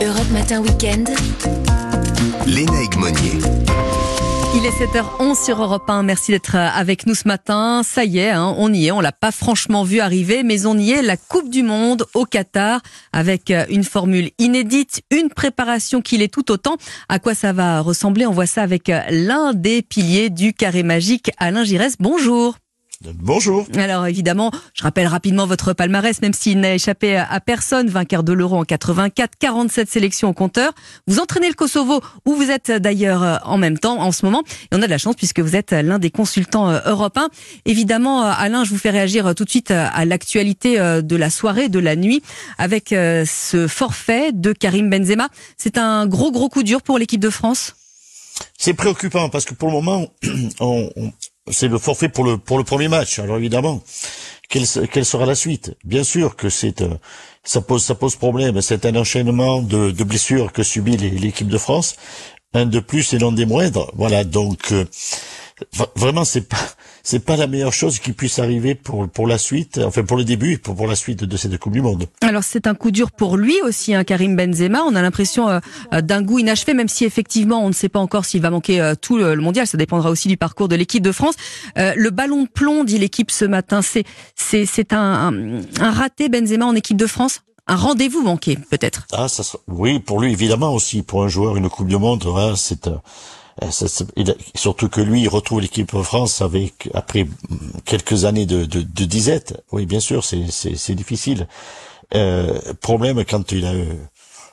Europe Matin Weekend. Léna Monnier. Il est 7h11 sur Europe 1. Merci d'être avec nous ce matin. Ça y est, hein, on y est. On l'a pas franchement vu arriver, mais on y est. La Coupe du Monde au Qatar avec une formule inédite, une préparation qui l'est tout autant. À quoi ça va ressembler? On voit ça avec l'un des piliers du carré magique, Alain Giresse. Bonjour. Bonjour. Alors évidemment, je rappelle rapidement votre palmarès, même s'il n'a échappé à personne, vainqueur de l'Euro en 84, 47 sélections au compteur. Vous entraînez le Kosovo, où vous êtes d'ailleurs euh, en même temps, en ce moment. Et on a de la chance puisque vous êtes l'un des consultants euh, européens. Évidemment, euh, Alain, je vous fais réagir tout de suite à l'actualité de la soirée, de la nuit, avec ce forfait de Karim Benzema. C'est un gros, gros coup dur pour l'équipe de France? C'est préoccupant parce que pour le moment, on, c'est le forfait pour le pour le premier match. Alors évidemment, quelle, quelle sera la suite? Bien sûr que c'est euh, ça pose ça pose problème. C'est un enchaînement de, de blessures que subit l'équipe de France, un de plus et non des moindres. Voilà donc euh, vraiment c'est pas c'est pas la meilleure chose qui puisse arriver pour pour la suite, enfin pour le début et pour, pour la suite de cette Coupe du Monde. Alors c'est un coup dur pour lui aussi, hein, Karim Benzema. On a l'impression euh, euh, d'un goût inachevé, même si effectivement on ne sait pas encore s'il va manquer euh, tout le, mondial. Ça dépendra aussi du parcours de l'équipe de France. le ballon de plomb, dit l'équipe ce matin, c'est c'est c'est un, un, raté Benzema en équipe de France? Un rendez-vous manqué, peut-être? Ah, ça, oui, pour lui évidemment aussi, pour un joueur, une Coupe du Monde, c'est euh, surtout que lui, il retrouve l'équipe de France avec après quelques années de, de, de disette. Oui, bien sûr, c'est difficile. Euh, problème quand il a,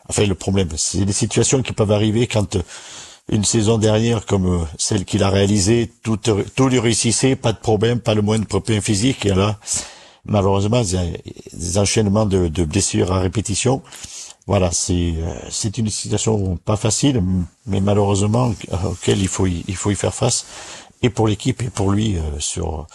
enfin le problème, c'est des situations qui peuvent arriver quand une saison dernière comme celle qu'il a réalisée, tout, tout lui réussissait, pas de problème, pas le moindre problème physique. Et là, malheureusement, des enchaînements de, de blessures à répétition voilà, c'est euh, c'est une situation pas facile, mais malheureusement auquel il faut y, il faut y faire face, et pour l'équipe et pour lui euh, sur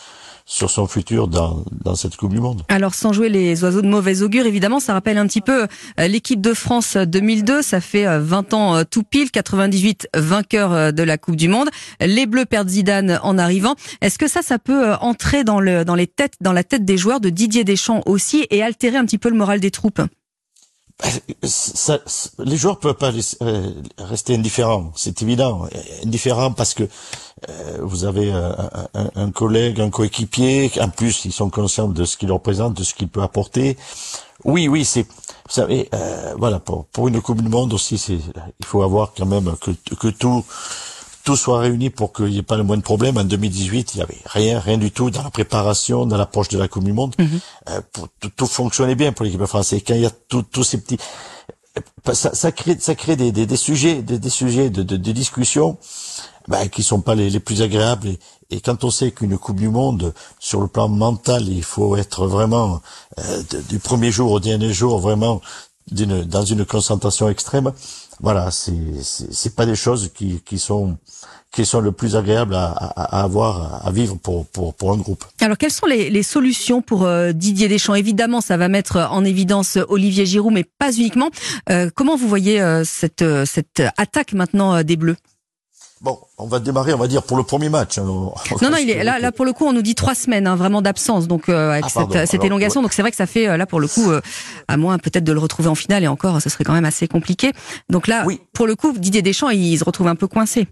sur son futur dans, dans cette Coupe du Monde. Alors sans jouer les oiseaux de mauvais augure, évidemment, ça rappelle un petit peu euh, l'équipe de France 2002. Ça fait 20 ans tout pile, 98 vainqueurs de la Coupe du Monde. Les Bleus perdent Zidane en arrivant. Est-ce que ça, ça peut entrer dans le dans les têtes, dans la tête des joueurs de Didier Deschamps aussi et altérer un petit peu le moral des troupes? Ça, les joueurs peuvent pas euh, rester indifférents, c'est évident. Indifférents parce que euh, vous avez un, un, collègue, un coéquipier, en plus ils sont conscients de ce qu'il représente, de ce qu'il peut apporter. Oui, oui, c'est, vous savez, euh, voilà, pour, pour une Coupe du Monde aussi, il faut avoir quand même que, que tout tout soit réuni pour qu'il n'y ait pas le moindre problème. En 2018, il n'y avait rien, rien du tout dans la préparation, dans l'approche de la Coupe du Monde. Mhm. Euh, tout, fonctionnait bien pour l'équipe française. Quand il y a tous ces petits, euh, ça, ça, crée, ça crée des, des, des sujets, des, des sujets de, de, de, discussion ben, qui sont pas les, les plus agréables. Et, et, quand on sait qu'une Coupe du Monde, sur le plan mental, il faut être vraiment euh, du premier jour au dernier jour, vraiment dans une concentration extrême, voilà, c'est pas des choses qui sont le plus agréables à, avoir à vivre pour, un groupe. Alors quelles sont les, les solutions pour euh, Didier Deschamps? Évidemment, ça va mettre en évidence Olivier Giroud, mais pas uniquement. Euh, comment vous voyez euh, cette cette attaque maintenant des Bleus? Bon, on va démarrer, on va dire, pour le premier match. Hein. non, non, il est, là, là, pour le coup, on nous dit trois semaines, hein, vraiment d'absence, donc euh, avec ah, cette, cette élongation. Donc c'est vrai que ça fait, euh, là, pour le coup, euh, à moins peut-être de le retrouver en finale, et encore, ce serait quand même assez compliqué. Donc là, oui. pour le coup, Didier Deschamps, il se retrouve un peu coincé.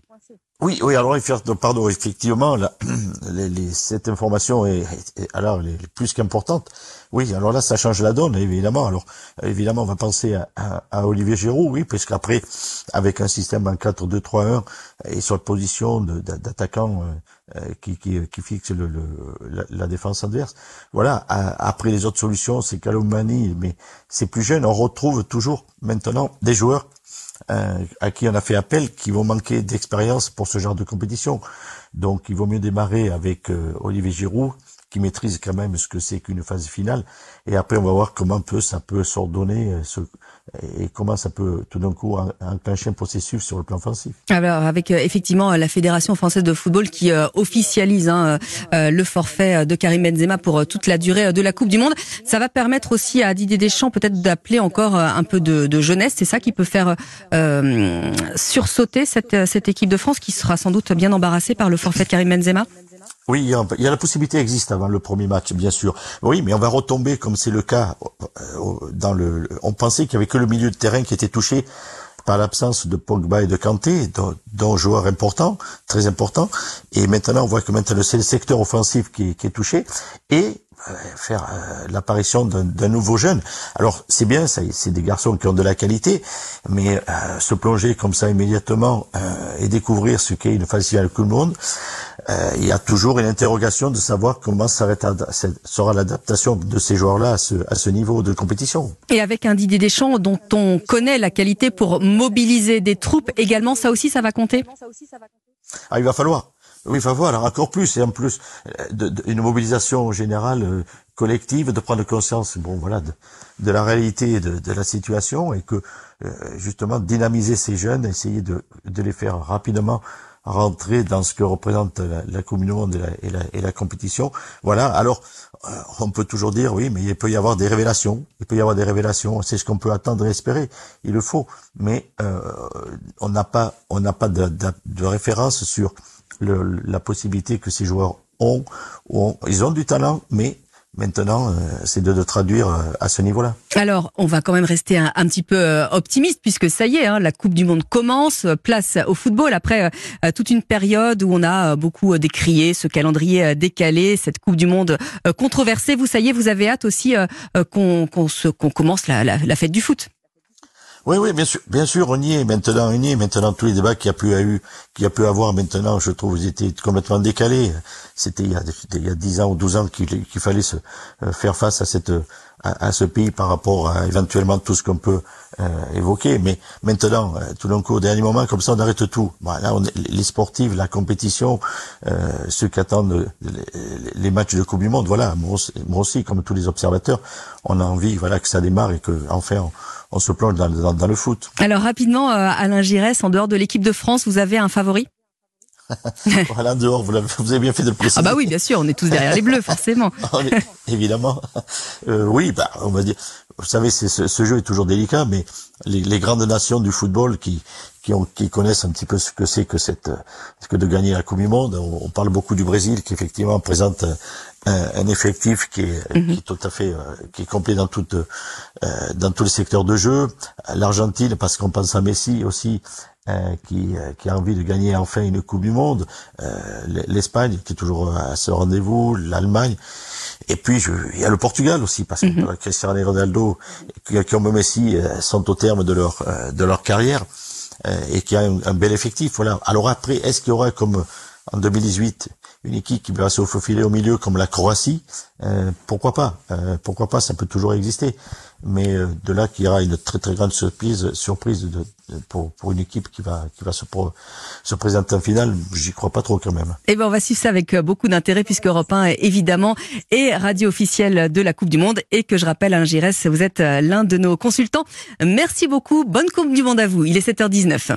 Oui, oui, alors pardon, effectivement, là, les, les, cette information est, alors les, plus qu'importante. Oui, alors là, ça change la donne, évidemment. Alors, évidemment, on va penser à, à, Olivier Giroud, oui, parce qu'après, avec un système en 4-2-3-1 et sur la position d'attaquant euh, euh, qui, qui, qui, fixe le, le la, défense adverse, voilà. après les autres solutions, c'est Kaloumani, mais c'est plus jeune. On retrouve toujours maintenant des joueurs euh, à qui on a fait appel qui vont manquer d'expérience pour ce genre de compétition. Donc il vaut mieux démarrer avec euh, Olivier Giroud qui maîtrise quand même ce que c'est qu'une phase finale. Et après, on va voir comment peut, ça peut s'ordonner euh, et comment ça peut tout d'un coup enclencher un processus sur le plan offensif. Alors, avec effectivement la Fédération française de football qui officialise hein, le forfait de Karim Benzema pour toute la durée de la Coupe du Monde, ça va permettre aussi à Didier Deschamps peut-être d'appeler encore un peu de, de jeunesse. C'est ça qui peut faire euh, sursauter cette, cette équipe de France qui sera sans doute bien embarrassée par le forfait de Karim Benzema? Oui, il y a la possibilité existe avant le premier match, bien sûr. Oui, mais on va retomber comme c'est le cas euh, dans le. On pensait qu'il y avait que le milieu de terrain qui était touché par l'absence de Pogba et de Kanté, dont, joueurs importants, très importants. Et maintenant, on voit que maintenant c'est le secteur offensif qui, qui est touché. Et faire euh, l'apparition d'un nouveau jeune. Alors c'est bien, c'est des garçons qui ont de la qualité, mais euh, se plonger comme ça immédiatement et découvrir ce qu'est une festival tout le monde, il y a toujours une interrogation de savoir comment sera l'adaptation de ces joueurs-là à ce, à ce niveau de compétition. Et avec un Didier Deschamps dont on connaît la qualité pour mobiliser des troupes également, ça aussi ça va compter? Ah, il va falloir. Oui, enfin voilà, encore plus, et en plus, euh, de, une mobilisation générale euh, collective, de prendre conscience, bon voilà, de, la réalité de, de, la situation, et que euh, justement dynamiser ces jeunes, essayer de, de les faire rapidement rentrer dans ce que représente la, la Coupe du Monde et la, et la, compétition. Voilà. Alors, on peut toujours dire oui, mais il peut y avoir des révélations. Il peut y avoir des révélations. C'est ce qu'on peut attendre et espérer. Il le faut. Mais euh, on n'a pas, on n'a pas de, de, de référence sur le, la possibilité que ces joueurs ont, ont, ils ont du talent, mais Maintenant, euh, c'est de, de, traduire euh, à ce niveau-là. Alors, on va quand même rester un, petit peu euh, optimiste puisque ça y est, hein, la Coupe du Monde commence. Place au football après toute une période où on a beaucoup décrié ce calendrier décalé, cette Coupe du Monde controversée. Vous, ça y est, vous avez hâte aussi qu'on qu'on commence la, la, la fête du foot. Oui, oui, bien sûr, bien sûr, on y est maintenant, on y est maintenant. Tous les débats qu'il y a pu qu'il y a pu avoir maintenant, je trouve, ils étaient complètement décalés. C'était il y a il y a 10 ans ou 12 ans qu'il fallait se euh, faire face à cette à, ce pays par rapport à éventuellement tout ce qu'on peut euh, évoquer. Mais maintenant, euh, tout d'un coup, au dernier moment, comme ça, on arrête tout. Voilà, on, les sportifs, la compétition, euh, ceux qui attendent les, les, matchs de Coupe du Monde, voilà, moi aussi, moi aussi, comme tous les observateurs, on a envie, voilà, que ça démarre et que enfin on, on se plonge dans, dans, dans, le foot. Alors rapidement, euh, Alain Giresse, en dehors de l'équipe de France, vous avez un favori? voilà, dehors, vous, vous, avez bien fait de le préciser. Ah bah oui, bien sûr, on est tous derrière les bleus, forcément. Évidemment. Euh, oui, bah, on va dire, vous savez, ce, ce, jeu est toujours délicat, mais les, les, grandes nations du football qui, qui, ont, qui connaissent un petit peu ce que c'est que cette, que de gagner la Coupe du Monde. On, on parle beaucoup du Brésil, qui effectivement présente un, un effectif qui est, mhm. qui est, tout à fait, euh, qui est complet dans toute, euh, dans tous les secteurs de jeu. L'Argentine, parce qu'on pense à Messi aussi, euh, qui, euh, qui, a envie de gagner enfin une Coupe du Monde, euh, l'Espagne qui est toujours à ce rendez-vous, l'Allemagne, et puis je, il y a le Portugal aussi parce que mm Cristiano Ronaldo, comme Messi, sont au terme de leur de leur carrière et qui a un, un, bel effectif. Voilà. Alors après, est-ce qu'il y aura comme en 2018 une équipe qui va se faufiler au milieu comme la Croatie, euh, pourquoi pas euh, Pourquoi pas Ça peut toujours exister. Mais euh, de là qu'il y aura une très très grande surprise, surprise de, pour, pour une équipe qui va qui va se, se présenter en finale, j'y crois pas trop quand même. Eh ben on va suivre ça avec beaucoup d'intérêt puisque Europe 1 évidemment est radio officielle de la Coupe du Monde et que je rappelle Alain Giresse, vous êtes l'un de nos consultants. Merci beaucoup, bonne Coupe du Monde à vous. Il est 7h19.